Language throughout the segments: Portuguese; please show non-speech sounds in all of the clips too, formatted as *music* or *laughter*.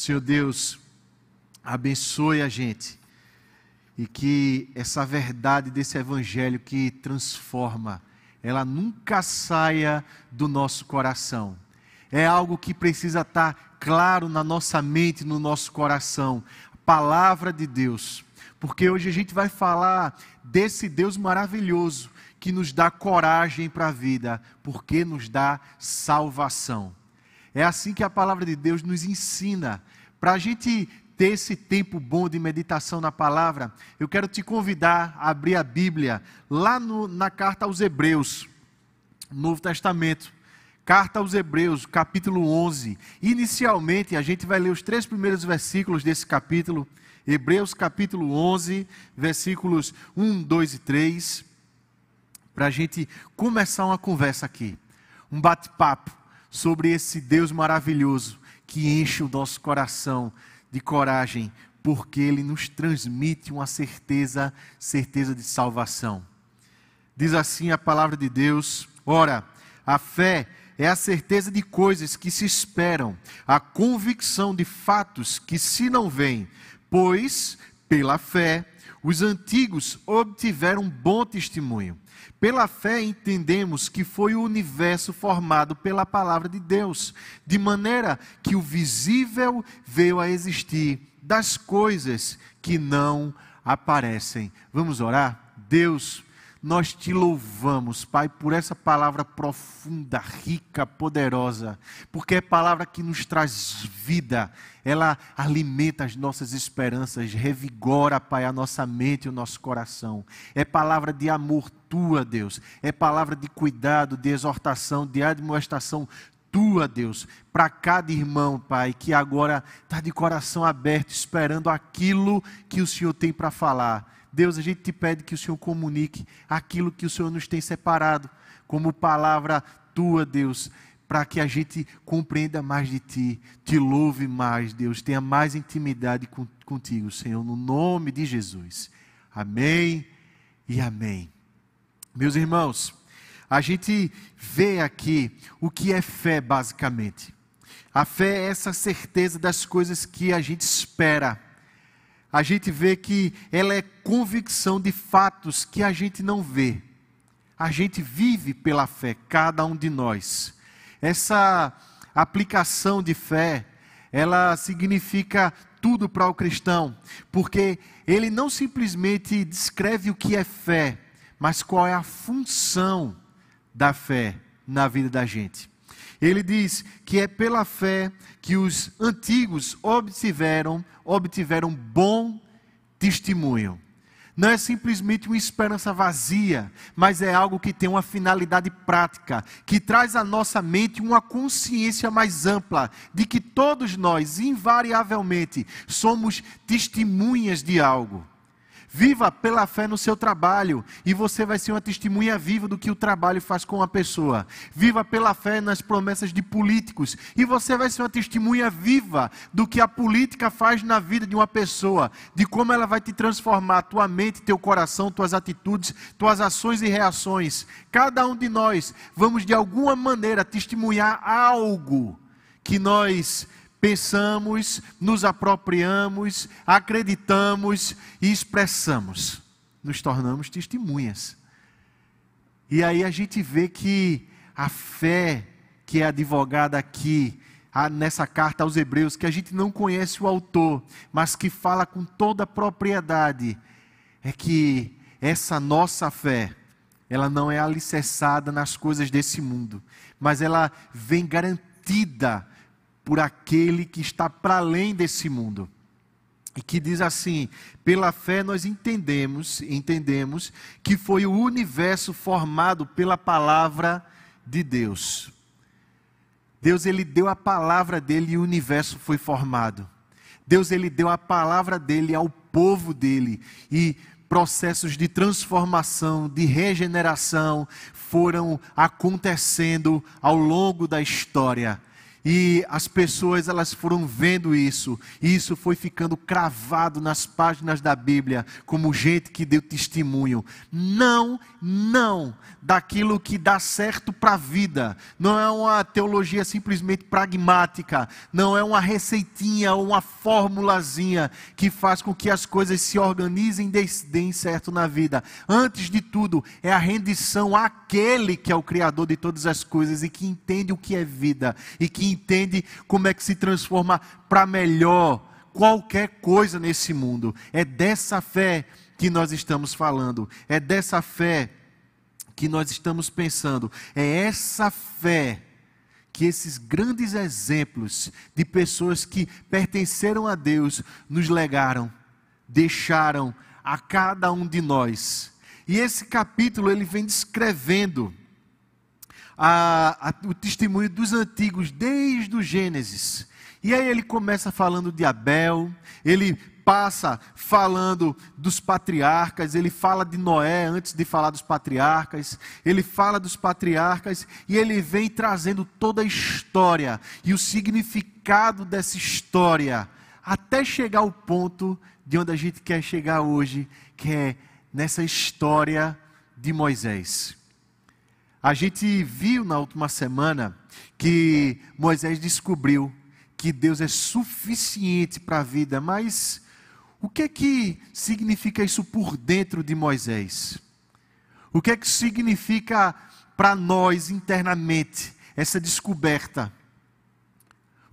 Senhor Deus, abençoe a gente e que essa verdade desse evangelho que transforma, ela nunca saia do nosso coração. É algo que precisa estar claro na nossa mente, no nosso coração. Palavra de Deus. Porque hoje a gente vai falar desse Deus maravilhoso que nos dá coragem para a vida, porque nos dá salvação. É assim que a palavra de Deus nos ensina. Para a gente ter esse tempo bom de meditação na palavra, eu quero te convidar a abrir a Bíblia lá no, na carta aos Hebreus, Novo Testamento. Carta aos Hebreus, capítulo 11. Inicialmente, a gente vai ler os três primeiros versículos desse capítulo. Hebreus, capítulo 11, versículos 1, 2 e 3. Para a gente começar uma conversa aqui. Um bate-papo sobre esse Deus maravilhoso que enche o nosso coração de coragem, porque ele nos transmite uma certeza, certeza de salvação. Diz assim a palavra de Deus: Ora, a fé é a certeza de coisas que se esperam, a convicção de fatos que se não veem, pois, pela fé, os antigos obtiveram bom testemunho. Pela fé entendemos que foi o universo formado pela palavra de Deus, de maneira que o visível veio a existir das coisas que não aparecem. Vamos orar? Deus, nós te louvamos, Pai, por essa palavra profunda, rica, poderosa, porque é palavra que nos traz vida, ela alimenta as nossas esperanças, revigora, Pai, a nossa mente e o nosso coração. É palavra de amor tua, Deus, é palavra de cuidado, de exortação, de admoestação tua, Deus, para cada irmão, Pai, que agora está de coração aberto, esperando aquilo que o Senhor tem para falar. Deus, a gente te pede que o Senhor comunique aquilo que o Senhor nos tem separado, como palavra tua, Deus, para que a gente compreenda mais de ti, te louve mais, Deus, tenha mais intimidade contigo, Senhor, no nome de Jesus. Amém e amém. Meus irmãos, a gente vê aqui o que é fé, basicamente. A fé é essa certeza das coisas que a gente espera a gente vê que ela é convicção de fatos que a gente não vê. A gente vive pela fé, cada um de nós. Essa aplicação de fé, ela significa tudo para o cristão, porque ele não simplesmente descreve o que é fé, mas qual é a função da fé na vida da gente. Ele diz que é pela fé que os antigos obtiveram, obtiveram bom testemunho. Não é simplesmente uma esperança vazia, mas é algo que tem uma finalidade prática, que traz à nossa mente uma consciência mais ampla de que todos nós, invariavelmente, somos testemunhas de algo. Viva pela fé no seu trabalho e você vai ser uma testemunha viva do que o trabalho faz com a pessoa. Viva pela fé nas promessas de políticos e você vai ser uma testemunha viva do que a política faz na vida de uma pessoa, de como ela vai te transformar tua mente, teu coração, tuas atitudes, tuas ações e reações. Cada um de nós vamos de alguma maneira testemunhar algo que nós pensamos, nos apropriamos, acreditamos e expressamos. Nos tornamos testemunhas. E aí a gente vê que a fé que é advogada aqui, nessa carta aos Hebreus, que a gente não conhece o autor, mas que fala com toda a propriedade, é que essa nossa fé, ela não é alicerçada nas coisas desse mundo, mas ela vem garantida por aquele que está para além desse mundo. E que diz assim: pela fé nós entendemos, entendemos que foi o universo formado pela palavra de Deus. Deus ele deu a palavra dele e o universo foi formado. Deus ele deu a palavra dele ao povo dele e processos de transformação, de regeneração foram acontecendo ao longo da história. E as pessoas elas foram vendo isso, e isso foi ficando cravado nas páginas da Bíblia, como gente que deu testemunho. Não, não, daquilo que dá certo para a vida. Não é uma teologia simplesmente pragmática, não é uma receitinha ou uma formulazinha que faz com que as coisas se organizem e deem certo na vida. Antes de tudo, é a rendição àquele que é o Criador de todas as coisas e que entende o que é vida e que entende como é que se transforma para melhor qualquer coisa nesse mundo. É dessa fé que nós estamos falando, é dessa fé que nós estamos pensando. É essa fé que esses grandes exemplos de pessoas que pertenceram a Deus nos legaram, deixaram a cada um de nós. E esse capítulo ele vem descrevendo a, a, o testemunho dos antigos desde o Gênesis. E aí ele começa falando de Abel, ele passa falando dos patriarcas, ele fala de Noé antes de falar dos patriarcas, ele fala dos patriarcas e ele vem trazendo toda a história e o significado dessa história, até chegar ao ponto de onde a gente quer chegar hoje, que é nessa história de Moisés. A gente viu na última semana que Moisés descobriu que Deus é suficiente para a vida, mas o que é que significa isso por dentro de Moisés? O que é que significa para nós internamente essa descoberta?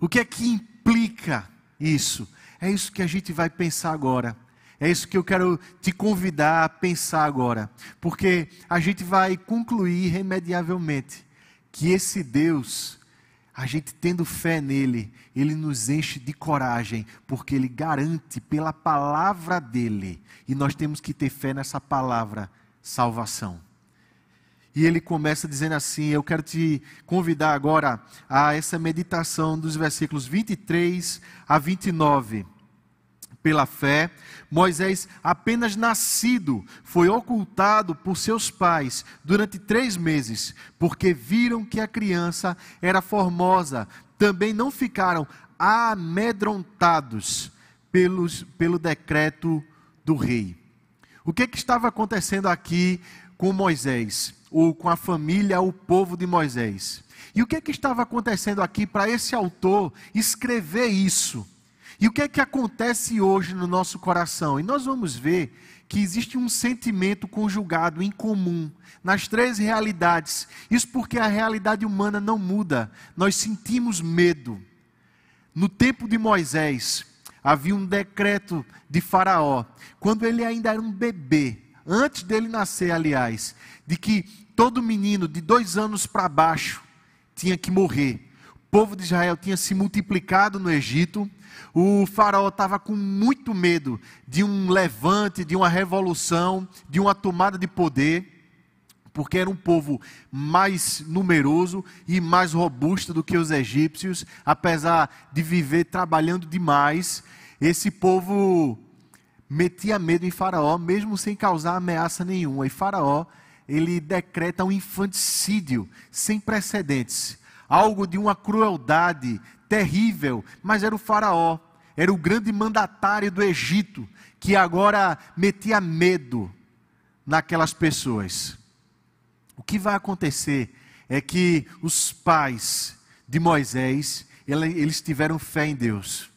O que é que implica isso? É isso que a gente vai pensar agora. É isso que eu quero te convidar a pensar agora, porque a gente vai concluir irremediavelmente que esse Deus, a gente tendo fé nele, ele nos enche de coragem, porque ele garante pela palavra dele, e nós temos que ter fé nessa palavra, salvação. E ele começa dizendo assim: Eu quero te convidar agora a essa meditação dos versículos 23 a 29 pela fé, Moisés, apenas nascido, foi ocultado por seus pais durante três meses, porque viram que a criança era formosa. Também não ficaram amedrontados pelos, pelo decreto do rei. O que, que estava acontecendo aqui com Moisés, ou com a família, o povo de Moisés? E o que, que estava acontecendo aqui para esse autor escrever isso? E o que é que acontece hoje no nosso coração? E nós vamos ver que existe um sentimento conjugado em comum nas três realidades. Isso porque a realidade humana não muda. Nós sentimos medo. No tempo de Moisés, havia um decreto de Faraó, quando ele ainda era um bebê, antes dele nascer, aliás, de que todo menino de dois anos para baixo tinha que morrer. O povo de Israel tinha se multiplicado no Egito o faraó estava com muito medo de um levante, de uma revolução, de uma tomada de poder, porque era um povo mais numeroso e mais robusto do que os egípcios, apesar de viver trabalhando demais. Esse povo metia medo em Faraó, mesmo sem causar ameaça nenhuma. E Faraó, ele decreta um infanticídio sem precedentes, algo de uma crueldade terrível, mas era o Faraó, era o grande mandatário do Egito, que agora metia medo naquelas pessoas. O que vai acontecer é que os pais de Moisés, eles tiveram fé em Deus.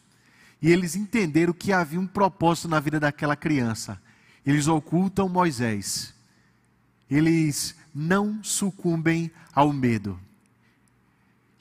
E eles entenderam que havia um propósito na vida daquela criança. Eles ocultam Moisés. Eles não sucumbem ao medo.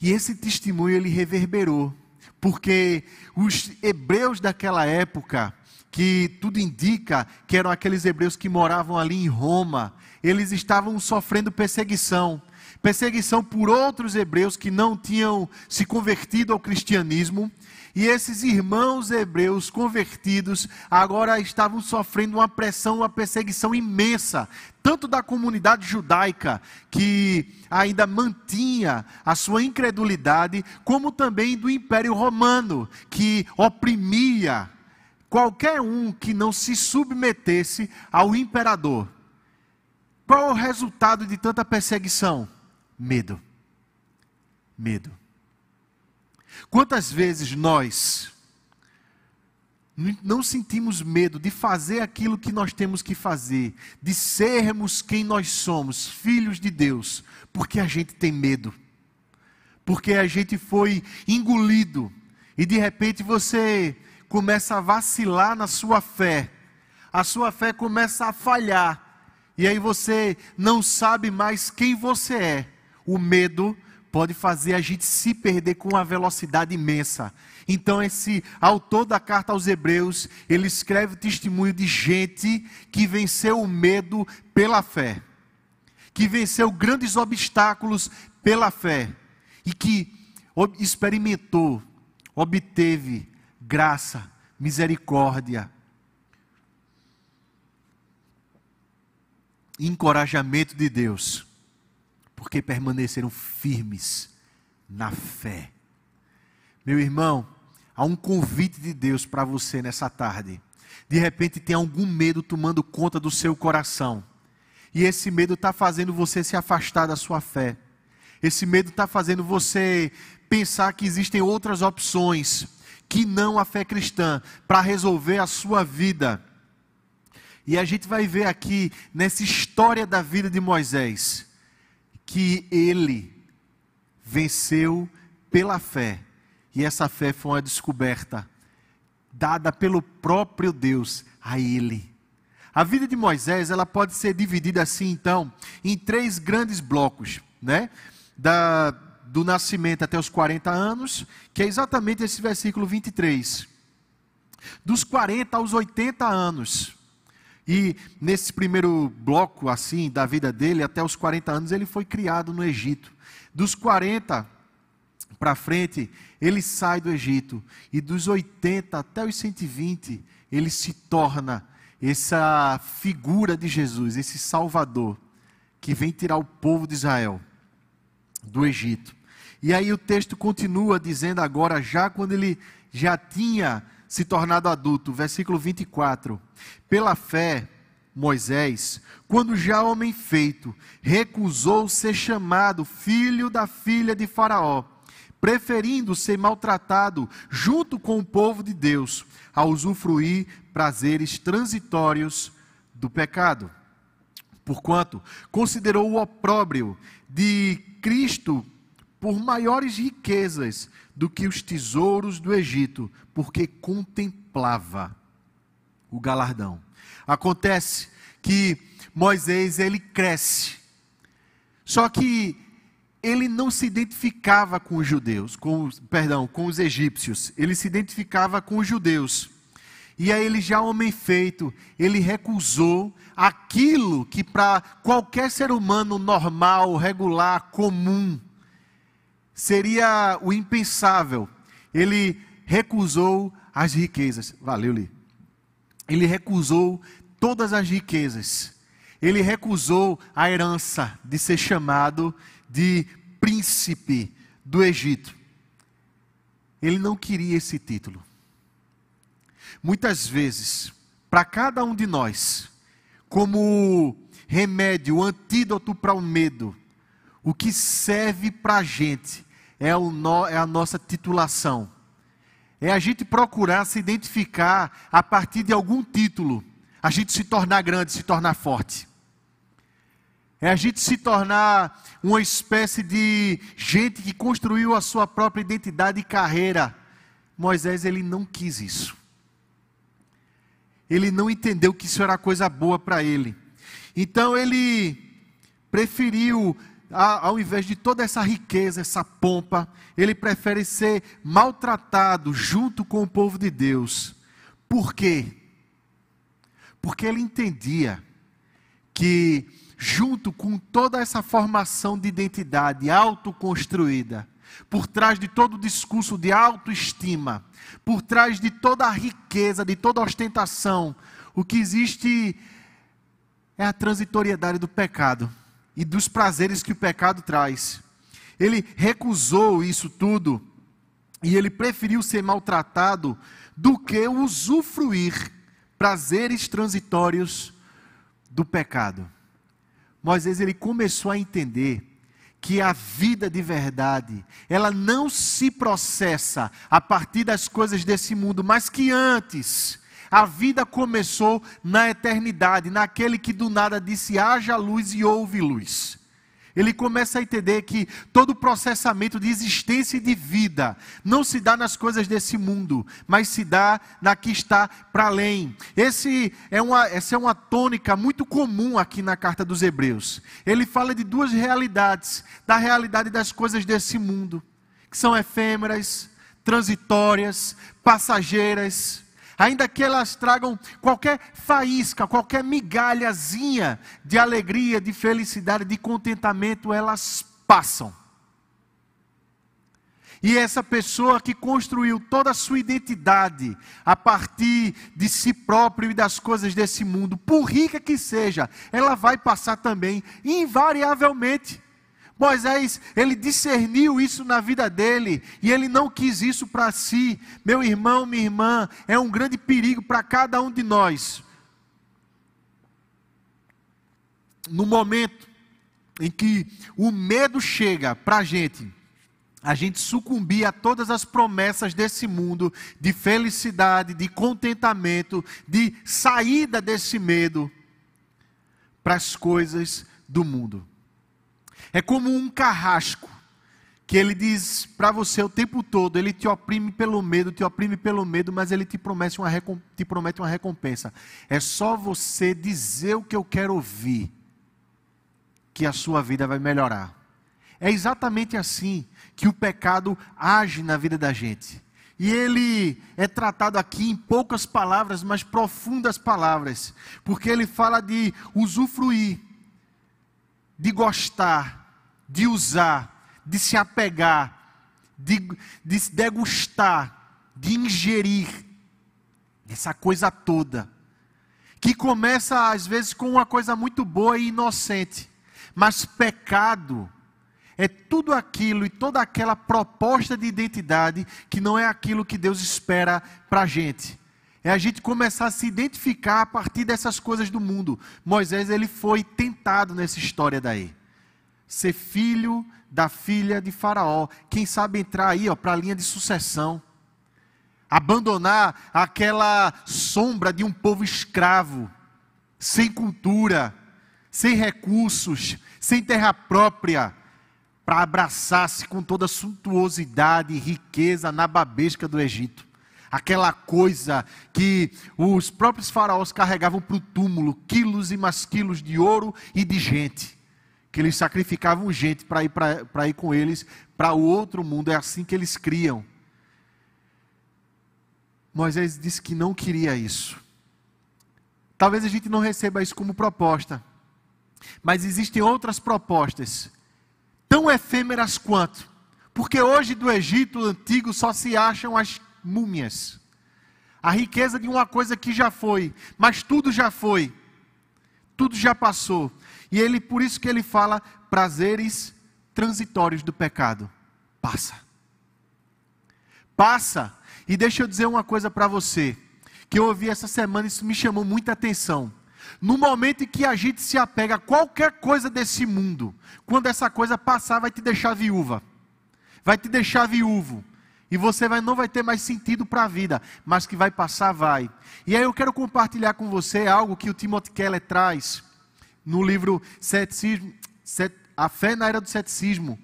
E esse testemunho ele reverberou, porque os hebreus daquela época, que tudo indica que eram aqueles hebreus que moravam ali em Roma, eles estavam sofrendo perseguição. Perseguição por outros hebreus que não tinham se convertido ao cristianismo, e esses irmãos hebreus convertidos agora estavam sofrendo uma pressão, uma perseguição imensa, tanto da comunidade judaica, que ainda mantinha a sua incredulidade, como também do Império Romano, que oprimia qualquer um que não se submetesse ao imperador. Qual o resultado de tanta perseguição? Medo. Medo. Quantas vezes nós não sentimos medo de fazer aquilo que nós temos que fazer, de sermos quem nós somos, filhos de Deus, porque a gente tem medo, porque a gente foi engolido e de repente você começa a vacilar na sua fé, a sua fé começa a falhar, e aí você não sabe mais quem você é. O medo pode fazer a gente se perder com uma velocidade imensa. Então, esse autor da carta aos Hebreus, ele escreve o testemunho de gente que venceu o medo pela fé, que venceu grandes obstáculos pela fé e que experimentou, obteve graça, misericórdia, encorajamento de Deus porque permaneceram firmes na fé. Meu irmão, há um convite de Deus para você nessa tarde. De repente tem algum medo tomando conta do seu coração. E esse medo está fazendo você se afastar da sua fé. Esse medo está fazendo você pensar que existem outras opções que não a fé cristã para resolver a sua vida. E a gente vai ver aqui nessa história da vida de Moisés que ele venceu pela fé. E essa fé foi uma descoberta dada pelo próprio Deus a ele. A vida de Moisés, ela pode ser dividida assim, então, em três grandes blocos, né? Da, do nascimento até os 40 anos, que é exatamente esse versículo 23. Dos 40 aos 80 anos, e nesse primeiro bloco, assim, da vida dele, até os 40 anos, ele foi criado no Egito. Dos 40 para frente, ele sai do Egito. E dos 80 até os 120, ele se torna essa figura de Jesus, esse Salvador, que vem tirar o povo de Israel do Egito. E aí o texto continua dizendo agora, já quando ele já tinha se tornado adulto. Versículo 24. Pela fé, Moisés, quando já homem feito, recusou ser chamado filho da filha de Faraó, preferindo ser maltratado junto com o povo de Deus, a usufruir prazeres transitórios do pecado. Porquanto considerou o opróbrio de Cristo por maiores riquezas do que os tesouros do Egito, porque contemplava o galardão. Acontece que Moisés ele cresce. Só que ele não se identificava com os judeus, com, perdão, com os egípcios. Ele se identificava com os judeus. E aí ele já homem feito, ele recusou aquilo que para qualquer ser humano normal, regular, comum, seria o impensável. Ele recusou as riquezas. Valeu, Li. Ele recusou todas as riquezas. Ele recusou a herança de ser chamado de príncipe do Egito. Ele não queria esse título. Muitas vezes, para cada um de nós, como remédio, antídoto para o medo, o que serve para a gente é, o no, é a nossa titulação. É a gente procurar se identificar a partir de algum título. A gente se tornar grande, se tornar forte. É a gente se tornar uma espécie de gente que construiu a sua própria identidade e carreira. Moisés, ele não quis isso. Ele não entendeu que isso era coisa boa para ele. Então ele preferiu ao invés de toda essa riqueza, essa pompa, ele prefere ser maltratado junto com o povo de Deus. Por quê? Porque ele entendia que, junto com toda essa formação de identidade autoconstruída, por trás de todo o discurso de autoestima, por trás de toda a riqueza, de toda a ostentação, o que existe é a transitoriedade do pecado e dos prazeres que o pecado traz. Ele recusou isso tudo e ele preferiu ser maltratado do que usufruir prazeres transitórios do pecado. Moisés ele começou a entender que a vida de verdade, ela não se processa a partir das coisas desse mundo, mas que antes a vida começou na eternidade, naquele que do nada disse: haja luz e houve luz. Ele começa a entender que todo o processamento de existência e de vida não se dá nas coisas desse mundo, mas se dá na que está para além. Esse é uma, essa é uma tônica muito comum aqui na carta dos Hebreus. Ele fala de duas realidades: da realidade das coisas desse mundo, que são efêmeras, transitórias, passageiras ainda que elas tragam qualquer faísca, qualquer migalhazinha de alegria, de felicidade, de contentamento, elas passam. E essa pessoa que construiu toda a sua identidade a partir de si próprio e das coisas desse mundo, por rica que seja, ela vai passar também, invariavelmente. Moisés, ele discerniu isso na vida dele e ele não quis isso para si. Meu irmão, minha irmã, é um grande perigo para cada um de nós. No momento em que o medo chega para a gente, a gente sucumbir a todas as promessas desse mundo de felicidade, de contentamento, de saída desse medo para as coisas do mundo. É como um carrasco que ele diz para você o tempo todo, ele te oprime pelo medo, te oprime pelo medo, mas ele te promete uma, te promete uma recompensa. É só você dizer o que eu quero ouvir, que a sua vida vai melhorar. É exatamente assim que o pecado age na vida da gente. E ele é tratado aqui em poucas palavras, mas profundas palavras, porque ele fala de usufruir, de gostar, de usar, de se apegar, de, de degustar, de ingerir, essa coisa toda, que começa às vezes com uma coisa muito boa e inocente, mas pecado é tudo aquilo e toda aquela proposta de identidade que não é aquilo que Deus espera para a gente. É a gente começar a se identificar a partir dessas coisas do mundo. Moisés ele foi tentado nessa história daí ser filho da filha de Faraó. Quem sabe entrar aí para a linha de sucessão. Abandonar aquela sombra de um povo escravo, sem cultura, sem recursos, sem terra própria, para abraçar-se com toda a suntuosidade e riqueza nababesca do Egito. Aquela coisa que os próprios faraós carregavam para o túmulo, quilos e mais quilos de ouro e de gente que eles sacrificavam gente para ir, para ir com eles para o outro mundo. É assim que eles criam. Moisés disse que não queria isso. Talvez a gente não receba isso como proposta, mas existem outras propostas, tão efêmeras quanto, porque hoje do Egito antigo só se acham as múmias, a riqueza de uma coisa que já foi, mas tudo já foi, tudo já passou. E ele, por isso que ele fala prazeres transitórios do pecado. Passa. Passa. E deixa eu dizer uma coisa para você, que eu ouvi essa semana, isso me chamou muita atenção. No momento em que a gente se apega a qualquer coisa desse mundo, quando essa coisa passar, vai te deixar viúva, vai te deixar viúvo, e você vai, não vai ter mais sentido para a vida, mas que vai passar, vai. E aí eu quero compartilhar com você algo que o Timothy Keller traz no livro Ceticismo, A Fé na Era do Ceticismo.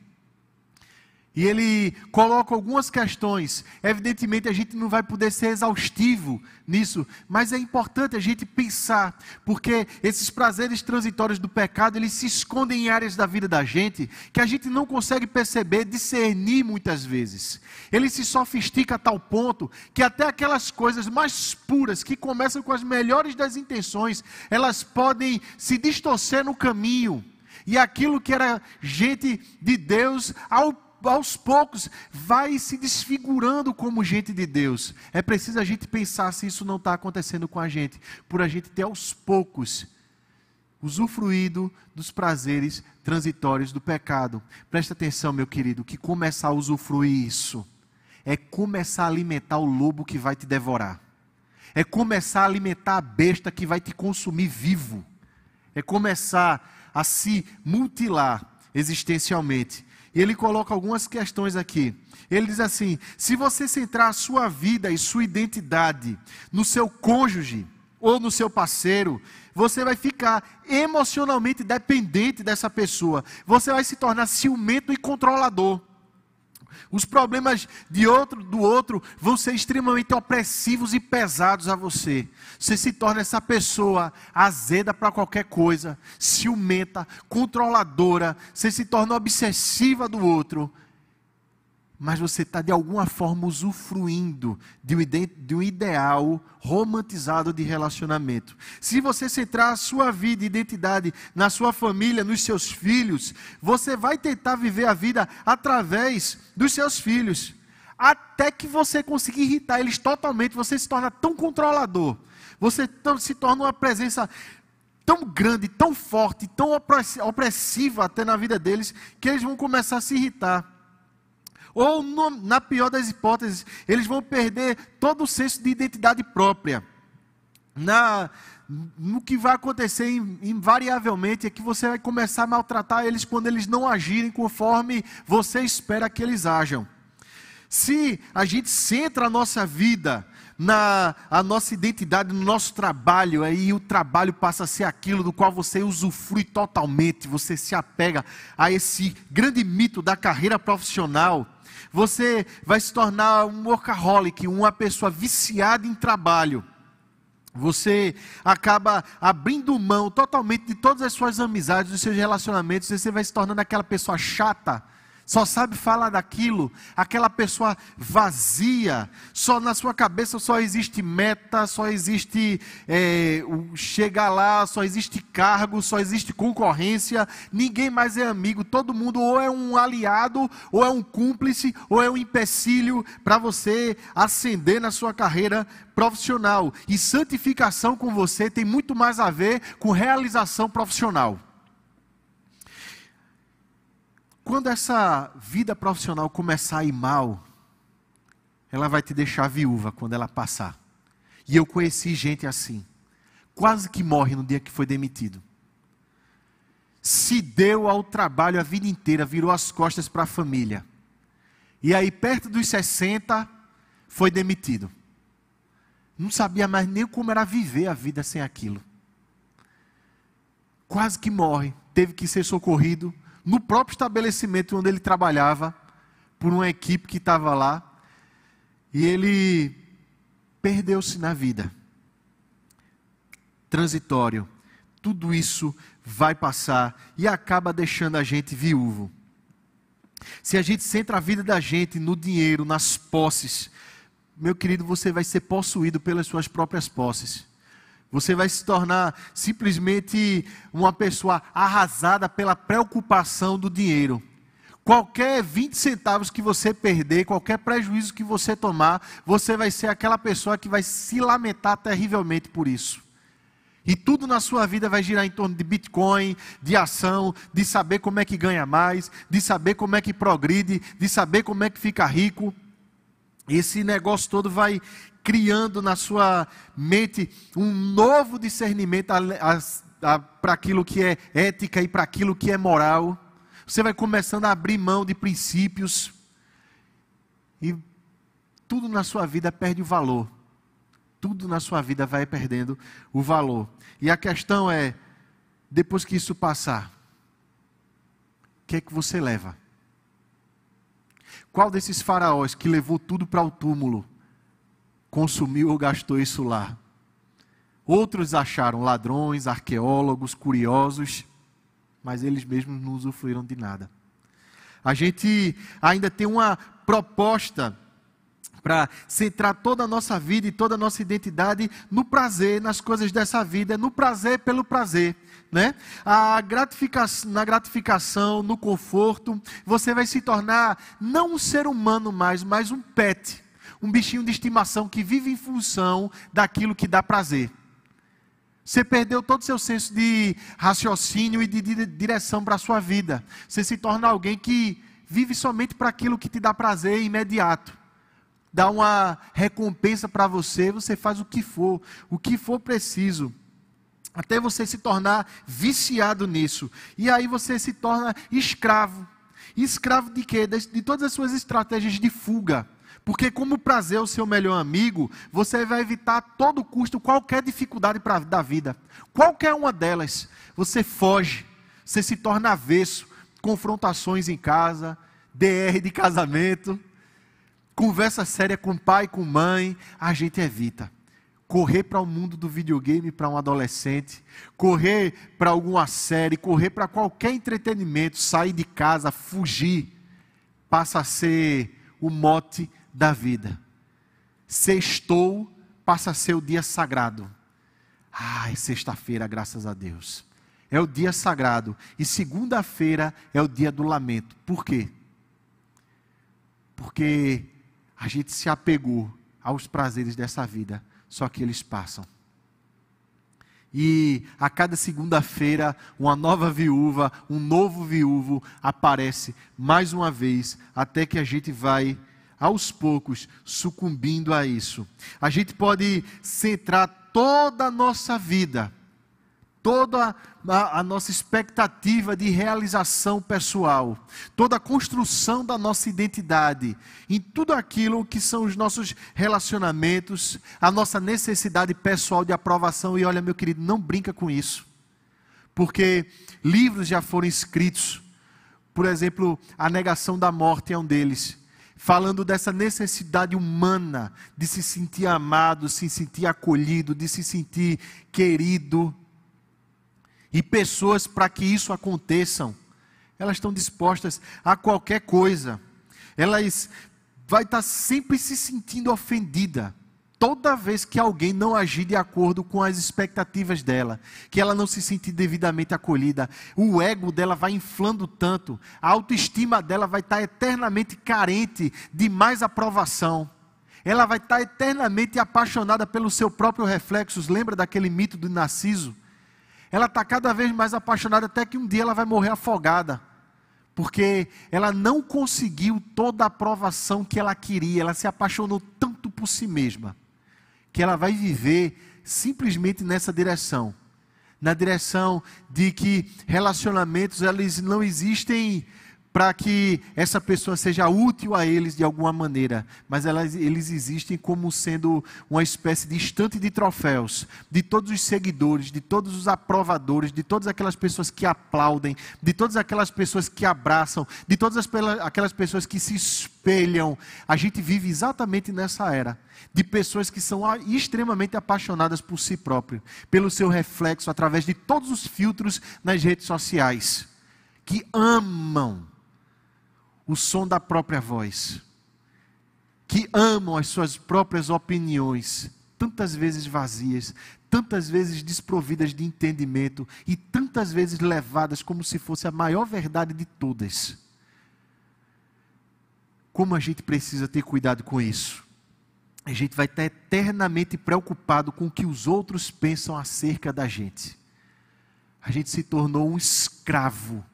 E ele coloca algumas questões. Evidentemente, a gente não vai poder ser exaustivo nisso, mas é importante a gente pensar, porque esses prazeres transitórios do pecado, eles se escondem em áreas da vida da gente que a gente não consegue perceber, discernir muitas vezes. Ele se sofistica a tal ponto que até aquelas coisas mais puras, que começam com as melhores das intenções, elas podem se distorcer no caminho. E aquilo que era gente de Deus, ao aos poucos vai se desfigurando como gente de Deus. É preciso a gente pensar se isso não está acontecendo com a gente, por a gente ter aos poucos usufruído dos prazeres transitórios do pecado. Presta atenção, meu querido, que começar a usufruir isso é começar a alimentar o lobo que vai te devorar. É começar a alimentar a besta que vai te consumir vivo. É começar a se mutilar existencialmente. E ele coloca algumas questões aqui. Ele diz assim: se você centrar a sua vida e sua identidade no seu cônjuge ou no seu parceiro, você vai ficar emocionalmente dependente dessa pessoa. Você vai se tornar ciumento e controlador. Os problemas de outro, do outro vão ser extremamente opressivos e pesados a você. Você se torna essa pessoa azeda para qualquer coisa, ciumenta, controladora, você se torna obsessiva do outro mas você está de alguma forma usufruindo de um, ideal romantizado de relacionamento. Se você centrar a sua vida e identidade na sua família, nos seus filhos, você vai tentar viver a vida através dos seus filhos, até que você conseguir irritar eles totalmente, você se torna tão controlador, você se torna uma presença tão grande, tão forte, tão opressiva até na vida deles, que eles vão começar a se irritar. Ou, no, na pior das hipóteses, eles vão perder todo o senso de identidade própria. Na, no que vai acontecer invariavelmente é que você vai começar a maltratar eles quando eles não agirem conforme você espera que eles ajam. Se a gente centra a nossa vida na a nossa identidade, no nosso trabalho, aí o trabalho passa a ser aquilo do qual você usufrui totalmente, você se apega a esse grande mito da carreira profissional você vai se tornar um workaholic, uma pessoa viciada em trabalho. Você acaba abrindo mão totalmente de todas as suas amizades, dos seus relacionamentos, e você vai se tornando aquela pessoa chata, só sabe falar daquilo, aquela pessoa vazia, só na sua cabeça só existe meta, só existe é, chegar lá, só existe cargo, só existe concorrência, ninguém mais é amigo, todo mundo ou é um aliado, ou é um cúmplice, ou é um empecilho para você ascender na sua carreira profissional. E santificação com você tem muito mais a ver com realização profissional. Quando essa vida profissional começar a ir mal, ela vai te deixar viúva quando ela passar. E eu conheci gente assim, quase que morre no dia que foi demitido. Se deu ao trabalho a vida inteira, virou as costas para a família. E aí, perto dos 60, foi demitido. Não sabia mais nem como era viver a vida sem aquilo. Quase que morre, teve que ser socorrido no próprio estabelecimento onde ele trabalhava, por uma equipe que estava lá, e ele perdeu-se na vida. Transitório. Tudo isso vai passar e acaba deixando a gente viúvo. Se a gente centra a vida da gente no dinheiro, nas posses, meu querido, você vai ser possuído pelas suas próprias posses. Você vai se tornar simplesmente uma pessoa arrasada pela preocupação do dinheiro. Qualquer 20 centavos que você perder, qualquer prejuízo que você tomar, você vai ser aquela pessoa que vai se lamentar terrivelmente por isso. E tudo na sua vida vai girar em torno de Bitcoin, de ação, de saber como é que ganha mais, de saber como é que progride, de saber como é que fica rico. Esse negócio todo vai criando na sua mente um novo discernimento para aquilo que é ética e para aquilo que é moral. Você vai começando a abrir mão de princípios e tudo na sua vida perde o valor. Tudo na sua vida vai perdendo o valor. E a questão é, depois que isso passar, o que é que você leva? Qual desses faraós que levou tudo para o túmulo consumiu ou gastou isso lá. Outros acharam ladrões, arqueólogos, curiosos, mas eles mesmos não usufruíram de nada. A gente ainda tem uma proposta para centrar toda a nossa vida e toda a nossa identidade no prazer, nas coisas dessa vida, no prazer pelo prazer. Né? A gratificação, na gratificação, no conforto, você vai se tornar não um ser humano mais, mas um pet um bichinho de estimação que vive em função daquilo que dá prazer. Você perdeu todo o seu senso de raciocínio e de direção para a sua vida. Você se torna alguém que vive somente para aquilo que te dá prazer imediato. Dá uma recompensa para você, você faz o que for, o que for preciso. até você se tornar viciado nisso. E aí você se torna escravo. escravo de quê? De, de todas as suas estratégias de fuga. Porque, como prazer é o seu melhor amigo, você vai evitar a todo custo qualquer dificuldade pra, da vida. Qualquer uma delas. Você foge, você se torna avesso. Confrontações em casa, DR de casamento, conversa séria com pai com mãe, a gente evita. Correr para o mundo do videogame para um adolescente, correr para alguma série, correr para qualquer entretenimento, sair de casa, fugir, passa a ser o mote da vida. Sextou passa a ser o dia sagrado. Ai, sexta-feira, graças a Deus. É o dia sagrado. E segunda-feira é o dia do lamento. Por quê? Porque a gente se apegou aos prazeres dessa vida só que eles passam. E a cada segunda-feira, uma nova viúva, um novo viúvo aparece mais uma vez, até que a gente vai, aos poucos, sucumbindo a isso. A gente pode centrar toda a nossa vida toda a, a, nossa expectativa de realização pessoal, toda a construção da nossa identidade, em tudo aquilo que são os nossos relacionamentos, a nossa necessidade pessoal de aprovação. E olha, meu querido, não brinca com isso, porque livros já foram escritos, por exemplo, A Negação da Morte é um deles falando dessa necessidade humana de se sentir amado, se sentir acolhido, de se sentir querido. E pessoas, para que isso aconteçam, elas estão dispostas a qualquer coisa. Elas vai estar sempre se sentindo ofendida toda vez que alguém não agir de acordo com as expectativas dela, que ela não se sentir devidamente acolhida, o ego dela vai inflando tanto, a autoestima dela vai estar eternamente carente de mais aprovação. Ela vai estar eternamente apaixonada pelo seu próprio reflexo. Lembra daquele mito do Narciso? ela está cada vez mais apaixonada, até que um dia ela vai morrer afogada, porque ela não conseguiu toda a aprovação que ela queria, ela se apaixonou tanto por si mesma, que ela vai viver simplesmente nessa direção. Na direção de que relacionamentos eles não existem para que essa pessoa seja útil a eles de alguma maneira, mas elas, eles existem como sendo uma espécie de estante de troféus de todos os seguidores, de todos os aprovadores, de todas aquelas pessoas que aplaudem, de todas aquelas pessoas que abraçam, de todas as, aquelas pessoas que se espelham. A gente vive exatamente nessa era de pessoas que são extremamente apaixonadas por si próprio, pelo seu reflexo através de todos os filtros nas redes sociais, que amam o som da própria voz, que amam as suas próprias opiniões, tantas vezes vazias, tantas vezes desprovidas de entendimento e tantas vezes levadas como se fosse a maior verdade de todas. Como a gente precisa ter cuidado com isso? A gente vai estar eternamente preocupado com o que os outros pensam acerca da gente. A gente se tornou um escravo,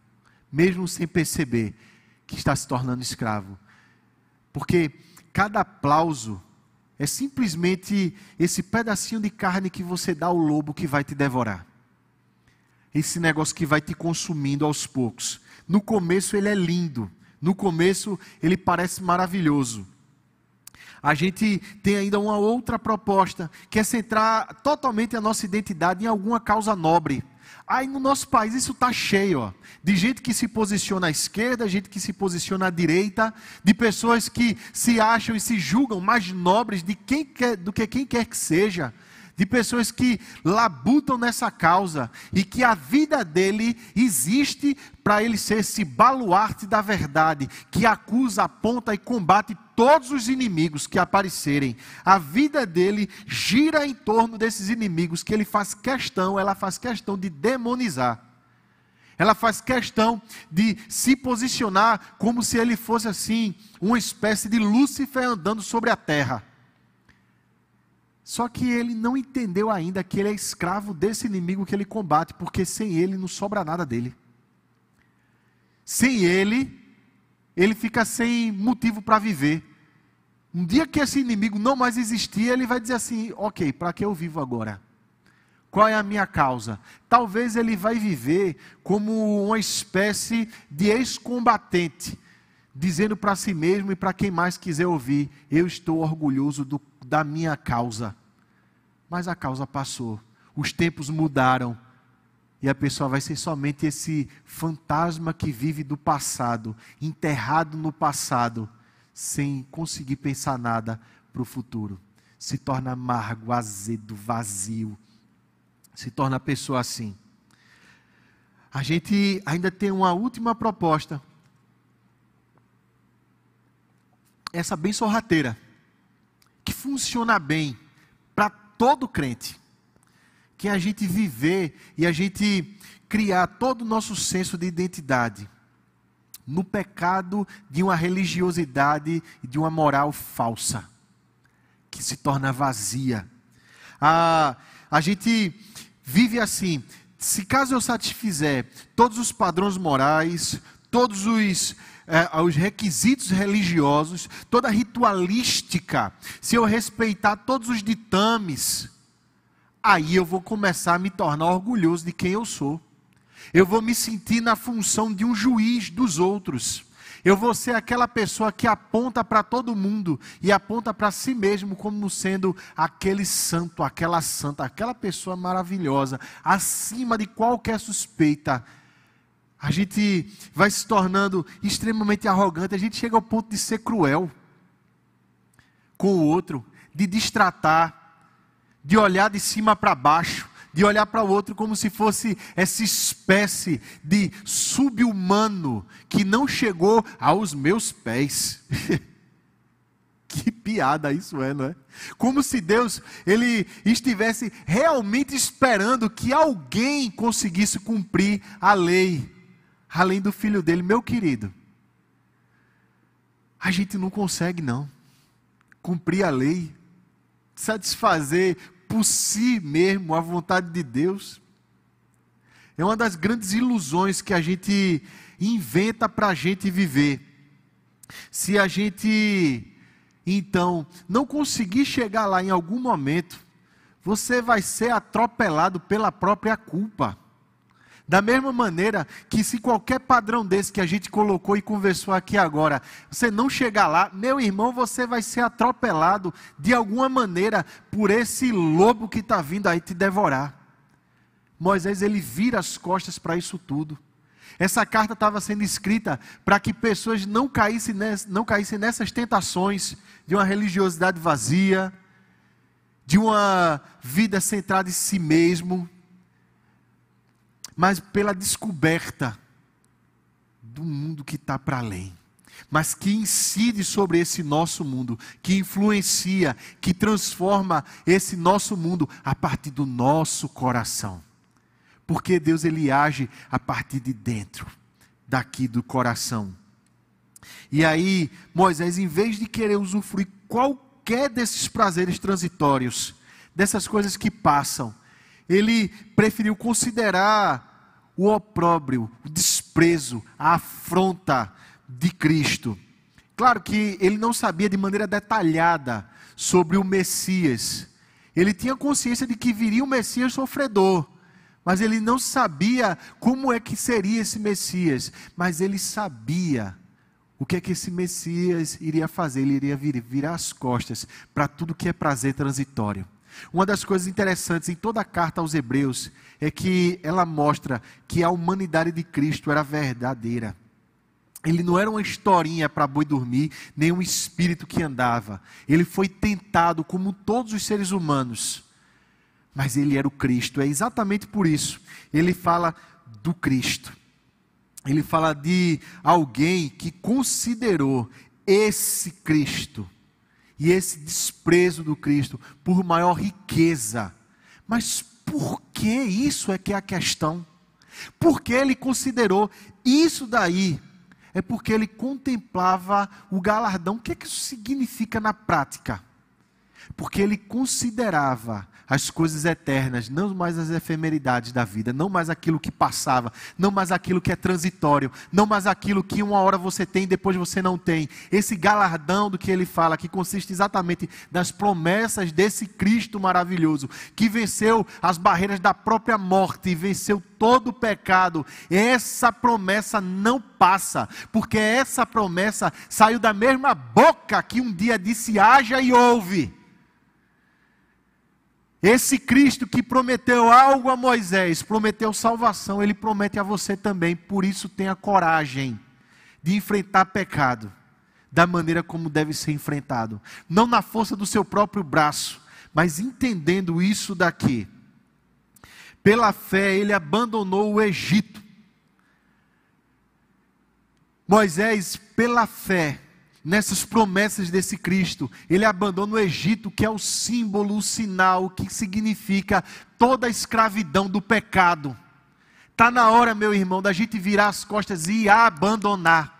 mesmo sem perceber que está se tornando escravo. Porque cada aplauso é simplesmente esse pedacinho de carne que você dá ao lobo que vai te devorar. Esse negócio que vai te consumindo aos poucos. No começo ele é lindo, no começo ele parece maravilhoso. A gente tem ainda uma outra proposta, que é centrar totalmente a nossa identidade em alguma causa nobre. Aí no nosso país isso está cheio, ó, de gente que se posiciona à esquerda, gente que se posiciona à direita, de pessoas que se acham e se julgam mais nobres de quem quer, do que quem quer que seja, de pessoas que labutam nessa causa e que a vida dele existe para ele ser esse baluarte da verdade, que acusa, aponta e combate todos os inimigos que aparecerem. A vida dele gira em torno desses inimigos que ele faz questão, ela faz questão de demonizar. Ela faz questão de se posicionar como se ele fosse assim, uma espécie de Lúcifer andando sobre a terra. Só que ele não entendeu ainda que ele é escravo desse inimigo que ele combate, porque sem ele não sobra nada dele. Sem ele, ele fica sem motivo para viver. Um dia que esse inimigo não mais existir, ele vai dizer assim: ok, para que eu vivo agora? Qual é a minha causa? Talvez ele vai viver como uma espécie de ex-combatente, dizendo para si mesmo e para quem mais quiser ouvir: Eu estou orgulhoso do, da minha causa. Mas a causa passou, os tempos mudaram, e a pessoa vai ser somente esse fantasma que vive do passado, enterrado no passado, sem conseguir pensar nada para o futuro. Se torna amargo, azedo, vazio. Se torna a pessoa assim. A gente ainda tem uma última proposta. Essa bem sorrateira, que funciona bem para todo crente que a gente viver e a gente criar todo o nosso senso de identidade no pecado de uma religiosidade e de uma moral falsa, que se torna vazia. A, a gente vive assim, se caso eu satisfizer todos os padrões morais, todos os, é, os requisitos religiosos, toda a ritualística, se eu respeitar todos os ditames, aí eu vou começar a me tornar orgulhoso de quem eu sou. Eu vou me sentir na função de um juiz dos outros. Eu vou ser aquela pessoa que aponta para todo mundo e aponta para si mesmo como sendo aquele santo, aquela santa, aquela pessoa maravilhosa, acima de qualquer suspeita. A gente vai se tornando extremamente arrogante, a gente chega ao ponto de ser cruel com o outro, de distratar, de olhar de cima para baixo, de olhar para o outro como se fosse essa espécie de subhumano que não chegou aos meus pés. *laughs* que piada isso é, não é? Como se Deus ele estivesse realmente esperando que alguém conseguisse cumprir a lei, além do filho dele, meu querido. A gente não consegue não cumprir a lei, satisfazer por si mesmo a vontade de Deus. É uma das grandes ilusões que a gente inventa para a gente viver. Se a gente, então, não conseguir chegar lá em algum momento, você vai ser atropelado pela própria culpa. Da mesma maneira que se qualquer padrão desse que a gente colocou e conversou aqui agora, você não chegar lá, meu irmão, você vai ser atropelado de alguma maneira por esse lobo que está vindo aí te devorar. Moisés ele vira as costas para isso tudo. Essa carta estava sendo escrita para que pessoas não caíssem, ness, não caíssem nessas tentações de uma religiosidade vazia, de uma vida centrada em si mesmo, mas pela descoberta do mundo que está para além, mas que incide sobre esse nosso mundo, que influencia, que transforma esse nosso mundo a partir do nosso coração. Porque Deus ele age a partir de dentro, daqui do coração. E aí, Moisés, em vez de querer usufruir qualquer desses prazeres transitórios, dessas coisas que passam, ele preferiu considerar o opróbrio, o desprezo, a afronta de Cristo. Claro que ele não sabia de maneira detalhada sobre o Messias. Ele tinha consciência de que viria um Messias sofredor, mas ele não sabia como é que seria esse Messias. Mas ele sabia o que é que esse Messias iria fazer. Ele iria vir, virar as costas para tudo que é prazer transitório. Uma das coisas interessantes em toda a carta aos Hebreus é que ela mostra que a humanidade de Cristo era verdadeira. Ele não era uma historinha para boi dormir, nem um espírito que andava. Ele foi tentado como todos os seres humanos. Mas ele era o Cristo. É exatamente por isso. Ele fala do Cristo. Ele fala de alguém que considerou esse Cristo e esse desprezo do Cristo por maior riqueza. Mas por que isso é que é a questão? Porque ele considerou isso daí? É porque ele contemplava o galardão. O que é que isso significa na prática? Porque ele considerava as coisas eternas, não mais as efemeridades da vida, não mais aquilo que passava, não mais aquilo que é transitório, não mais aquilo que uma hora você tem e depois você não tem. Esse galardão do que ele fala, que consiste exatamente nas promessas desse Cristo maravilhoso, que venceu as barreiras da própria morte e venceu todo o pecado. Essa promessa não passa, porque essa promessa saiu da mesma boca que um dia disse: haja e ouve. Esse Cristo que prometeu algo a Moisés, prometeu salvação, ele promete a você também. Por isso, tenha coragem de enfrentar pecado da maneira como deve ser enfrentado. Não na força do seu próprio braço, mas entendendo isso daqui. Pela fé, ele abandonou o Egito. Moisés, pela fé, nessas promessas desse Cristo. Ele abandona o Egito, que é o símbolo, o sinal, que significa toda a escravidão do pecado. Está na hora, meu irmão, da gente virar as costas e abandonar.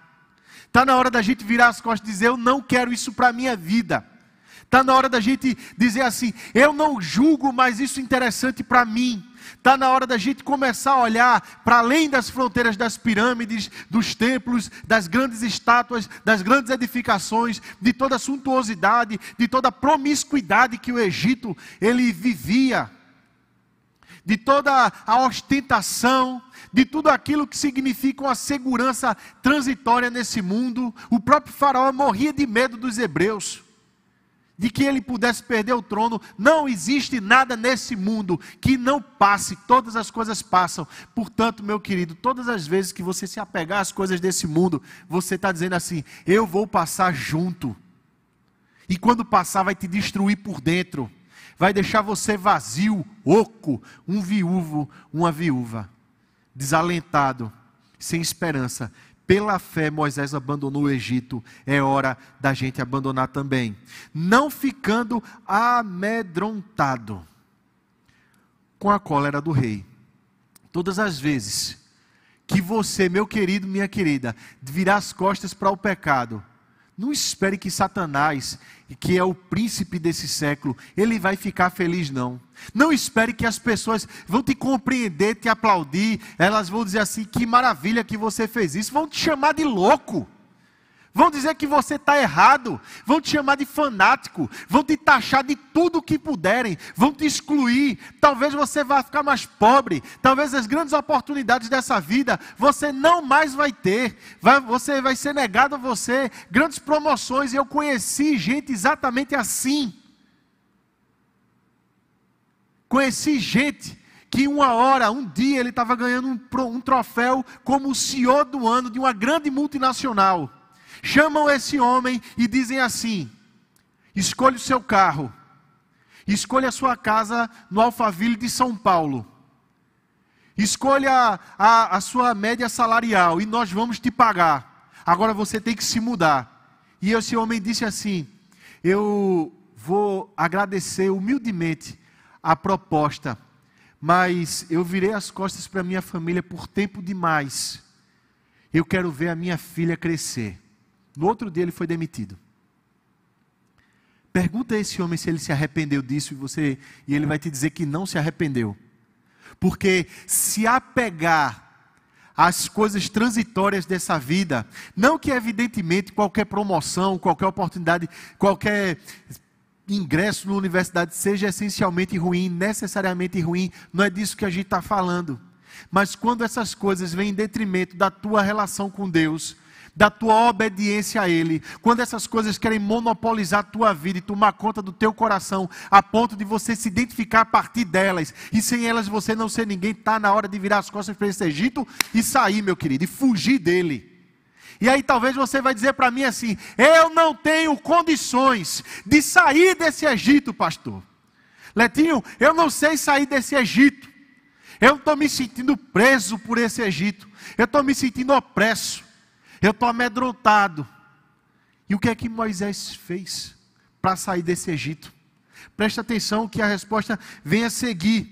Está na hora da gente virar as costas e dizer: Eu não quero isso para a minha vida. Está na hora da gente dizer assim: Eu não julgo mais isso interessante para mim. Está na hora da gente começar a olhar para além das fronteiras das pirâmides, dos templos, das grandes estátuas, das grandes edificações, de toda a suntuosidade, de toda a promiscuidade que o Egito ele vivia, de toda a ostentação, de tudo aquilo que significa uma segurança transitória nesse mundo. O próprio faraó morria de medo dos hebreus de que ele pudesse perder o trono. Não existe nada nesse mundo que não passe, todas as coisas passam. Portanto, meu querido, todas as vezes que você se apegar às coisas desse mundo, você está dizendo assim: eu vou passar junto. E quando passar, vai te destruir por dentro, vai deixar você vazio, oco, um viúvo, uma viúva, desalentado, sem esperança. Pela fé, Moisés abandonou o Egito, é hora da gente abandonar também. Não ficando amedrontado com a cólera do rei. Todas as vezes que você, meu querido, minha querida, virar as costas para o pecado, não espere que Satanás, que é o príncipe desse século, ele vai ficar feliz, não. Não espere que as pessoas vão te compreender, te aplaudir, elas vão dizer assim: que maravilha que você fez isso, vão te chamar de louco. Vão dizer que você está errado, vão te chamar de fanático, vão te taxar de tudo o que puderem, vão te excluir. Talvez você vá ficar mais pobre, talvez as grandes oportunidades dessa vida você não mais vai ter, vai, você vai ser negado a você. Grandes promoções. Eu conheci gente exatamente assim. Conheci gente que uma hora, um dia, ele estava ganhando um, um troféu como o CEO do ano de uma grande multinacional chamam esse homem e dizem assim: escolha o seu carro, escolha a sua casa no Alphaville de São Paulo, escolha a, a sua média salarial e nós vamos te pagar. Agora você tem que se mudar. E esse homem disse assim: Eu vou agradecer humildemente a proposta, mas eu virei as costas para minha família por tempo demais. Eu quero ver a minha filha crescer. No outro dia ele foi demitido. Pergunta a esse homem se ele se arrependeu disso e você e ele vai te dizer que não se arrependeu. Porque se apegar às coisas transitórias dessa vida, não que evidentemente qualquer promoção, qualquer oportunidade, qualquer ingresso na universidade seja essencialmente ruim, necessariamente ruim, não é disso que a gente está falando. Mas quando essas coisas vêm em detrimento da tua relação com Deus, da tua obediência a Ele, quando essas coisas querem monopolizar a tua vida e tomar conta do teu coração, a ponto de você se identificar a partir delas, e sem elas você não ser ninguém, está na hora de virar as costas para esse Egito e sair, meu querido, e fugir dele. E aí talvez você vai dizer para mim assim: eu não tenho condições de sair desse Egito, pastor. Letinho, eu não sei sair desse Egito. Eu estou me sentindo preso por esse Egito. Eu estou me sentindo opresso. Eu estou amedrontado. E o que é que Moisés fez para sair desse Egito? Presta atenção que a resposta vem a seguir.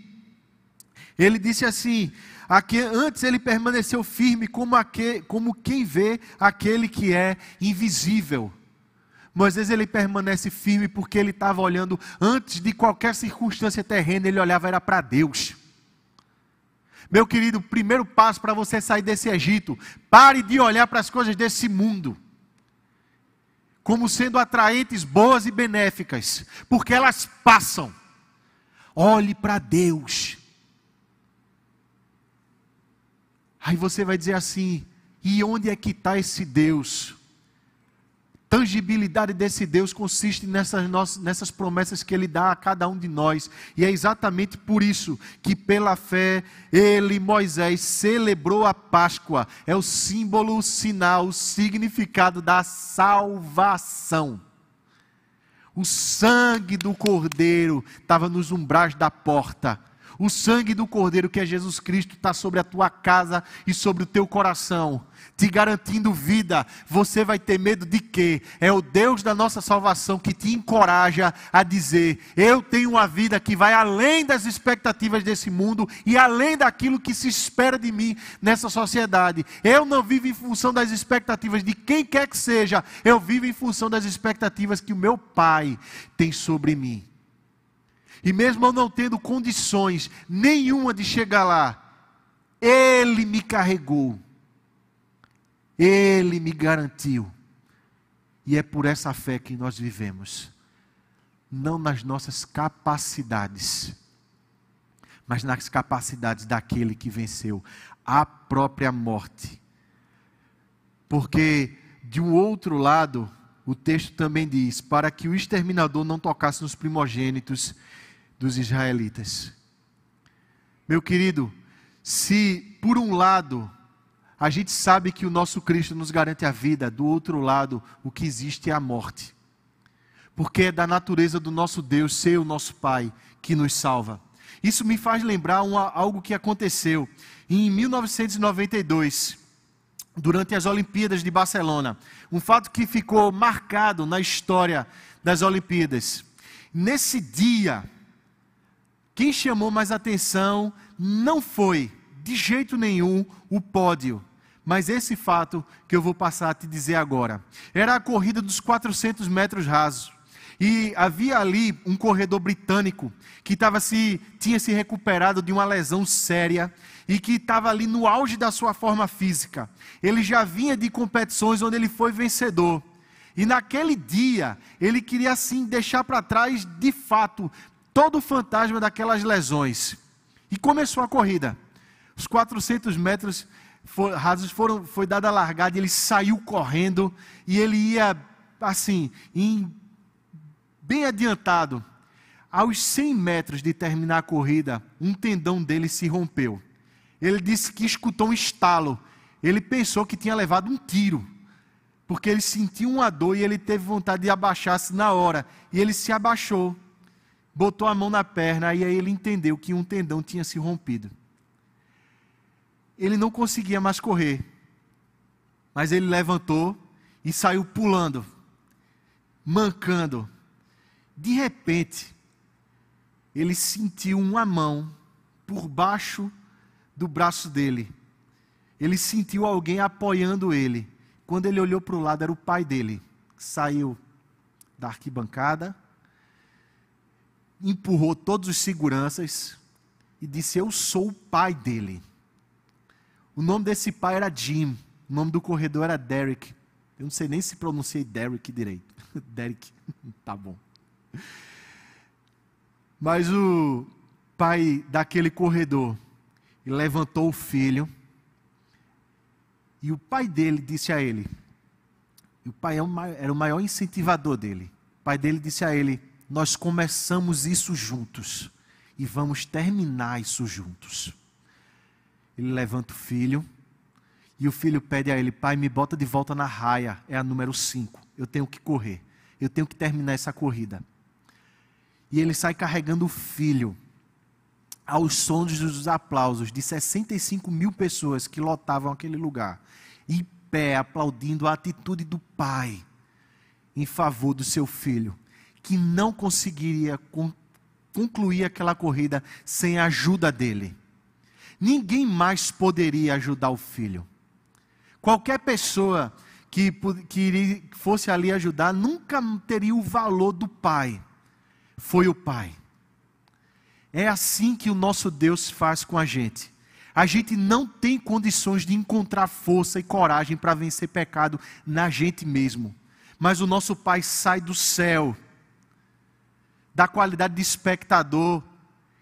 Ele disse assim: aqui, antes ele permaneceu firme como, aquele, como quem vê aquele que é invisível. Moisés ele permanece firme porque ele estava olhando antes de qualquer circunstância terrena, ele olhava era para Deus. Meu querido, primeiro passo para você sair desse Egito, pare de olhar para as coisas desse mundo como sendo atraentes, boas e benéficas, porque elas passam. Olhe para Deus. Aí você vai dizer assim: e onde é que está esse Deus? Tangibilidade desse Deus consiste nessas, nossas, nessas promessas que Ele dá a cada um de nós. E é exatamente por isso que, pela fé, ele, Moisés, celebrou a Páscoa. É o símbolo, o sinal, o significado da salvação. O sangue do Cordeiro estava nos umbrais da porta. O sangue do Cordeiro, que é Jesus Cristo, está sobre a tua casa e sobre o teu coração te garantindo vida, você vai ter medo de quê? É o Deus da nossa salvação que te encoraja a dizer: Eu tenho uma vida que vai além das expectativas desse mundo e além daquilo que se espera de mim nessa sociedade. Eu não vivo em função das expectativas de quem quer que seja, eu vivo em função das expectativas que o meu Pai tem sobre mim. E mesmo eu não tendo condições nenhuma de chegar lá, Ele me carregou ele me garantiu. E é por essa fé que nós vivemos. Não nas nossas capacidades, mas nas capacidades daquele que venceu a própria morte. Porque, de um outro lado, o texto também diz: para que o exterminador não tocasse nos primogênitos dos israelitas. Meu querido, se por um lado a gente sabe que o nosso Cristo nos garante a vida, do outro lado, o que existe é a morte. Porque é da natureza do nosso Deus ser o nosso Pai que nos salva. Isso me faz lembrar uma, algo que aconteceu em 1992, durante as Olimpíadas de Barcelona. Um fato que ficou marcado na história das Olimpíadas. Nesse dia, quem chamou mais atenção não foi, de jeito nenhum, o pódio mas esse fato que eu vou passar a te dizer agora. Era a corrida dos 400 metros rasos. E havia ali um corredor britânico que tava se, tinha se recuperado de uma lesão séria e que estava ali no auge da sua forma física. Ele já vinha de competições onde ele foi vencedor. E naquele dia, ele queria assim deixar para trás, de fato, todo o fantasma daquelas lesões. E começou a corrida. Os 400 metros rasos foram, foi dada a largada, ele saiu correndo e ele ia assim, em, bem adiantado. Aos 100 metros de terminar a corrida, um tendão dele se rompeu. Ele disse que escutou um estalo. Ele pensou que tinha levado um tiro, porque ele sentiu uma dor e ele teve vontade de abaixar-se na hora. E ele se abaixou, botou a mão na perna e aí ele entendeu que um tendão tinha se rompido ele não conseguia mais correr. Mas ele levantou e saiu pulando, mancando. De repente, ele sentiu uma mão por baixo do braço dele. Ele sentiu alguém apoiando ele. Quando ele olhou para o lado, era o pai dele. Saiu da arquibancada, empurrou todos os seguranças e disse: Eu sou o pai dele. O nome desse pai era Jim. O nome do corredor era Derek. Eu não sei nem se pronunciei Derek direito. *laughs* Derek, *laughs* tá bom. Mas o pai daquele corredor levantou o filho. E o pai dele disse a ele: o pai é era o maior incentivador dele. O pai dele disse a ele: Nós começamos isso juntos e vamos terminar isso juntos. Ele levanta o filho e o filho pede a ele: Pai, me bota de volta na raia, é a número 5. Eu tenho que correr, eu tenho que terminar essa corrida. E ele sai carregando o filho aos sons dos aplausos de 65 mil pessoas que lotavam aquele lugar, em pé, aplaudindo a atitude do pai em favor do seu filho, que não conseguiria concluir aquela corrida sem a ajuda dele. Ninguém mais poderia ajudar o filho. Qualquer pessoa que, que fosse ali ajudar, nunca teria o valor do pai. Foi o pai. É assim que o nosso Deus faz com a gente. A gente não tem condições de encontrar força e coragem para vencer pecado na gente mesmo. Mas o nosso Pai sai do céu, da qualidade de espectador,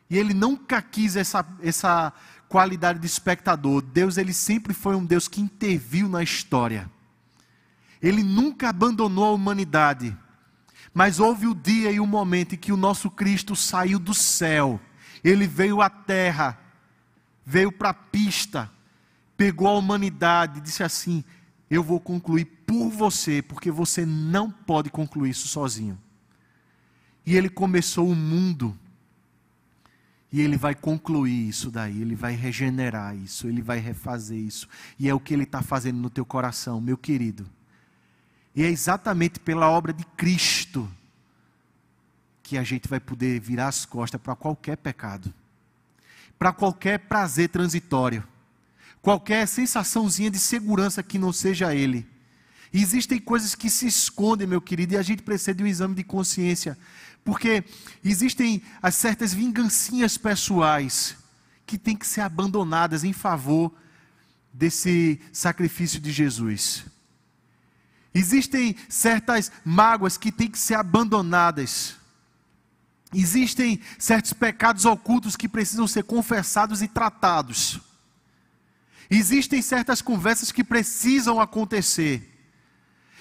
e ele nunca quis essa, essa qualidade de espectador. Deus, ele sempre foi um Deus que interviu na história. Ele nunca abandonou a humanidade. Mas houve o dia e o momento em que o nosso Cristo saiu do céu. Ele veio à terra, veio para a pista, pegou a humanidade e disse assim: Eu vou concluir por você, porque você não pode concluir isso sozinho. E ele começou o mundo. E ele vai concluir isso daí, ele vai regenerar isso, ele vai refazer isso. E é o que ele está fazendo no teu coração, meu querido. E é exatamente pela obra de Cristo que a gente vai poder virar as costas para qualquer pecado, para qualquer prazer transitório, qualquer sensaçãozinha de segurança que não seja Ele. Existem coisas que se escondem, meu querido, e a gente precisa de um exame de consciência, porque existem as certas vingancinhas pessoais que têm que ser abandonadas em favor desse sacrifício de Jesus. Existem certas mágoas que têm que ser abandonadas. Existem certos pecados ocultos que precisam ser confessados e tratados. Existem certas conversas que precisam acontecer.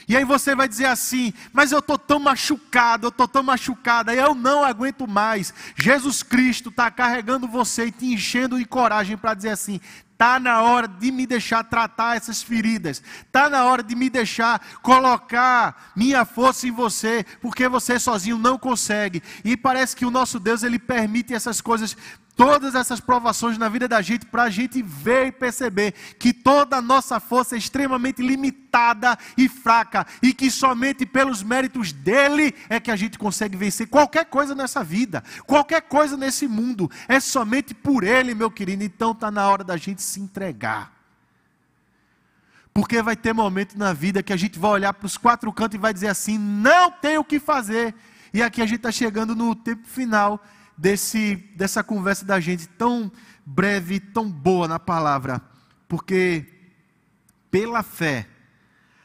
E aí você vai dizer assim: Mas eu estou tão machucado, eu estou tão machucada, eu não aguento mais. Jesus Cristo está carregando você e te enchendo de coragem para dizer assim: Está na hora de me deixar tratar essas feridas. Está na hora de me deixar colocar minha força em você, porque você sozinho não consegue. E parece que o nosso Deus ele permite essas coisas todas essas provações na vida da gente para a gente ver e perceber que toda a nossa força é extremamente limitada e fraca e que somente pelos méritos dele é que a gente consegue vencer qualquer coisa nessa vida, qualquer coisa nesse mundo, é somente por ele, meu querido. Então está na hora da gente se entregar. Porque vai ter momento na vida que a gente vai olhar para os quatro cantos e vai dizer assim: não tem o que fazer. E aqui a gente está chegando no tempo final desse, dessa conversa da gente tão breve, tão boa na palavra, porque pela fé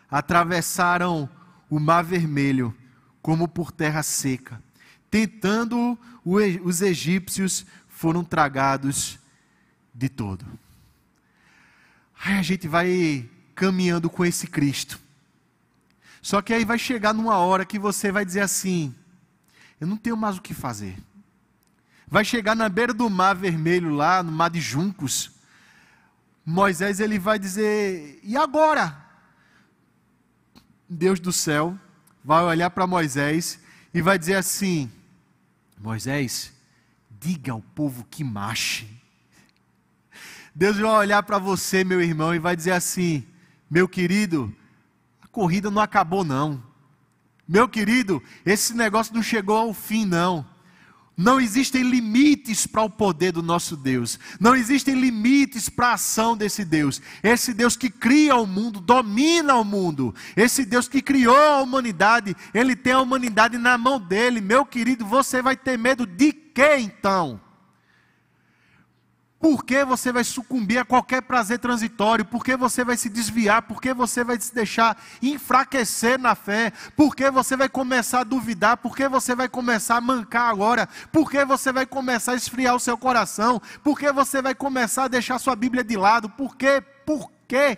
atravessaram o Mar Vermelho como por terra seca, tentando os egípcios foram tragados de todo. Aí a gente vai caminhando com esse Cristo. Só que aí vai chegar numa hora que você vai dizer assim: eu não tenho mais o que fazer vai chegar na beira do mar vermelho lá, no mar de juncos. Moisés ele vai dizer: "E agora?" Deus do céu vai olhar para Moisés e vai dizer assim: Moisés, diga ao povo que marche. Deus vai olhar para você, meu irmão, e vai dizer assim: meu querido, a corrida não acabou, não. Meu querido, esse negócio não chegou ao fim, não. Não existem limites para o poder do nosso Deus. Não existem limites para a ação desse Deus. Esse Deus que cria o mundo, domina o mundo. Esse Deus que criou a humanidade, ele tem a humanidade na mão dele. Meu querido, você vai ter medo de quê então? Por que você vai sucumbir a qualquer prazer transitório? Por que você vai se desviar? Por que você vai se deixar enfraquecer na fé? Por que você vai começar a duvidar? Por que você vai começar a mancar agora? Por que você vai começar a esfriar o seu coração? Por que você vai começar a deixar sua Bíblia de lado? Por quê? Por quê?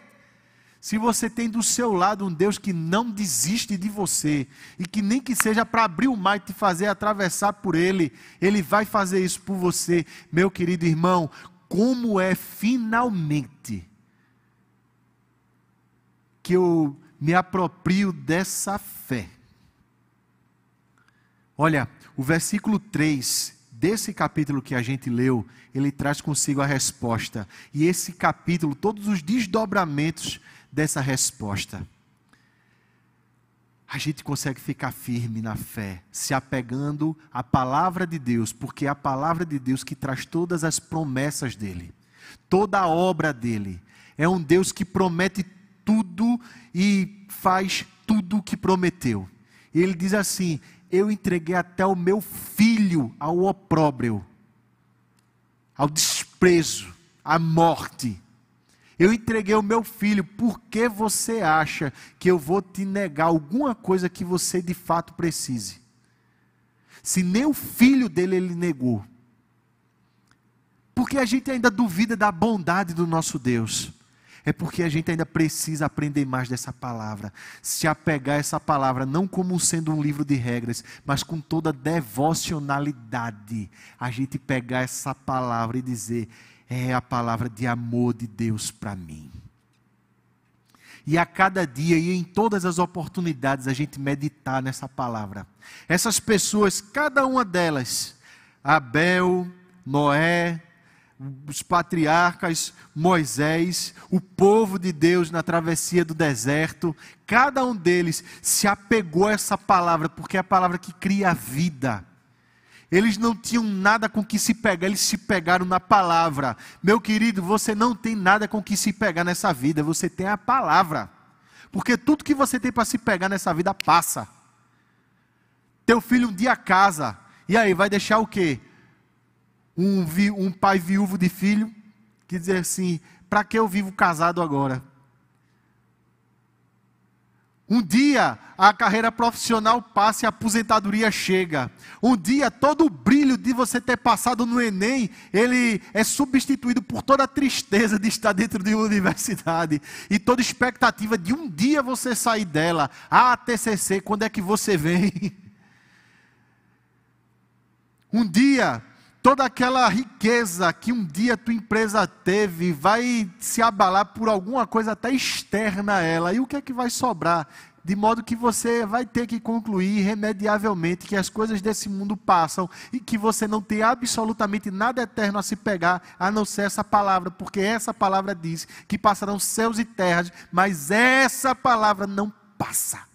Se você tem do seu lado um Deus que não desiste de você e que nem que seja para abrir o mar e te fazer atravessar por ele, ele vai fazer isso por você, meu querido irmão como é finalmente que eu me aproprio dessa fé. Olha, o versículo 3 desse capítulo que a gente leu, ele traz consigo a resposta. E esse capítulo, todos os desdobramentos dessa resposta a gente consegue ficar firme na fé, se apegando à palavra de Deus, porque é a palavra de Deus que traz todas as promessas dele, toda a obra dele. É um Deus que promete tudo e faz tudo o que prometeu. Ele diz assim: Eu entreguei até o meu filho ao opróbrio, ao desprezo, à morte. Eu entreguei o meu filho, por que você acha que eu vou te negar alguma coisa que você de fato precise? Se nem o filho dele ele negou. Porque a gente ainda duvida da bondade do nosso Deus. É porque a gente ainda precisa aprender mais dessa palavra. Se apegar a essa palavra, não como sendo um livro de regras, mas com toda devocionalidade. A gente pegar essa palavra e dizer: é a palavra de amor de Deus para mim. E a cada dia e em todas as oportunidades a gente meditar nessa palavra. Essas pessoas, cada uma delas, Abel, Noé, os patriarcas, Moisés, o povo de Deus na travessia do deserto, cada um deles se apegou a essa palavra, porque é a palavra que cria a vida. Eles não tinham nada com que se pegar, eles se pegaram na palavra. Meu querido, você não tem nada com que se pegar nessa vida, você tem a palavra. Porque tudo que você tem para se pegar nessa vida passa. Teu filho um dia casa, e aí vai deixar o quê? Um, um pai viúvo de filho, que diz assim: para que eu vivo casado agora? Um dia a carreira profissional passa e a aposentadoria chega. Um dia todo o brilho de você ter passado no Enem, ele é substituído por toda a tristeza de estar dentro de uma universidade e toda expectativa de um dia você sair dela. Ah, TCC, quando é que você vem? *laughs* Um dia toda aquela riqueza que um dia tua empresa teve vai se abalar por alguma coisa até externa a ela. E o que é que vai sobrar? De modo que você vai ter que concluir irremediavelmente que as coisas desse mundo passam e que você não tem absolutamente nada eterno a se pegar, a não ser essa palavra, porque essa palavra diz que passarão céus e terras, mas essa palavra não passa.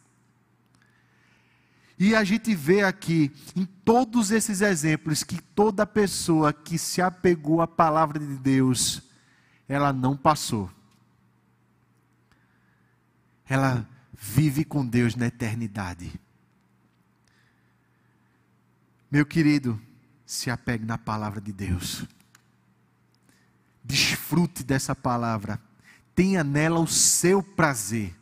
E a gente vê aqui, em todos esses exemplos, que toda pessoa que se apegou à palavra de Deus, ela não passou. Ela vive com Deus na eternidade. Meu querido, se apegue na palavra de Deus. Desfrute dessa palavra. Tenha nela o seu prazer.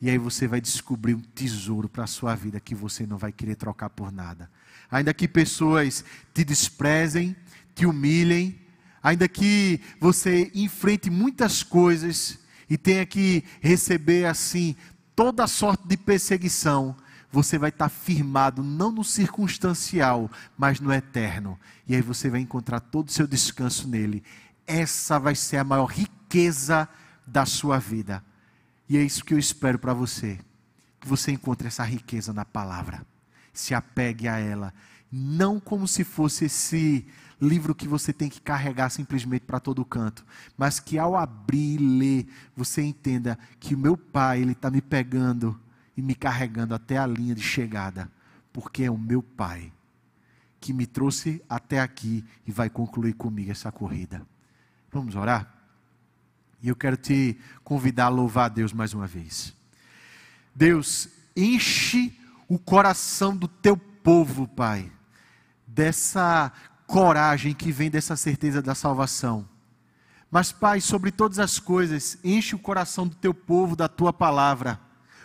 E aí você vai descobrir um tesouro para a sua vida que você não vai querer trocar por nada. Ainda que pessoas te desprezem, te humilhem, ainda que você enfrente muitas coisas e tenha que receber assim toda sorte de perseguição, você vai estar firmado não no circunstancial, mas no eterno. E aí você vai encontrar todo o seu descanso nele. Essa vai ser a maior riqueza da sua vida. E é isso que eu espero para você. Que você encontre essa riqueza na palavra. Se apegue a ela. Não como se fosse esse livro que você tem que carregar simplesmente para todo canto, mas que ao abrir e ler, você entenda que o meu pai, ele está me pegando e me carregando até a linha de chegada, porque é o meu pai que me trouxe até aqui e vai concluir comigo essa corrida. Vamos orar? E eu quero te convidar a louvar a Deus mais uma vez. Deus, enche o coração do teu povo, Pai, dessa coragem que vem dessa certeza da salvação. Mas, Pai, sobre todas as coisas, enche o coração do teu povo da tua palavra,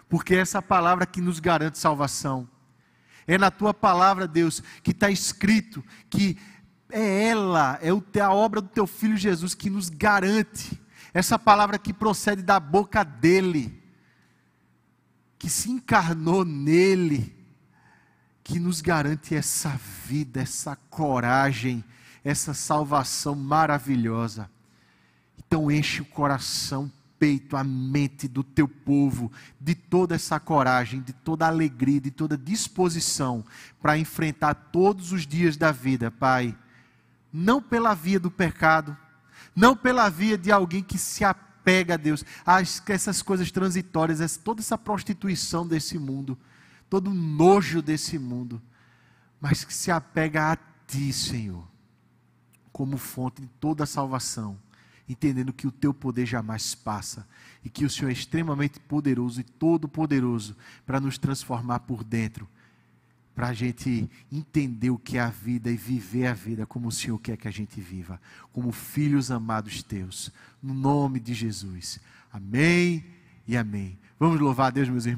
porque é essa palavra que nos garante salvação. É na tua palavra, Deus, que está escrito que é ela, é a obra do teu filho Jesus que nos garante essa palavra que procede da boca dele, que se encarnou nele, que nos garante essa vida, essa coragem, essa salvação maravilhosa. Então enche o coração, peito, a mente do teu povo de toda essa coragem, de toda alegria, de toda disposição para enfrentar todos os dias da vida, Pai. Não pela via do pecado, não pela via de alguém que se apega a Deus, a essas coisas transitórias, toda essa prostituição desse mundo, todo o nojo desse mundo, mas que se apega a Ti, Senhor, como fonte de toda a salvação entendendo que o teu poder jamais passa e que o Senhor é extremamente poderoso e todo-poderoso para nos transformar por dentro, para a gente entender o que é a vida e viver a vida como o Senhor quer que a gente viva, como filhos amados teus, no nome de Jesus. Amém e amém. Vamos louvar a Deus, meus irmãos.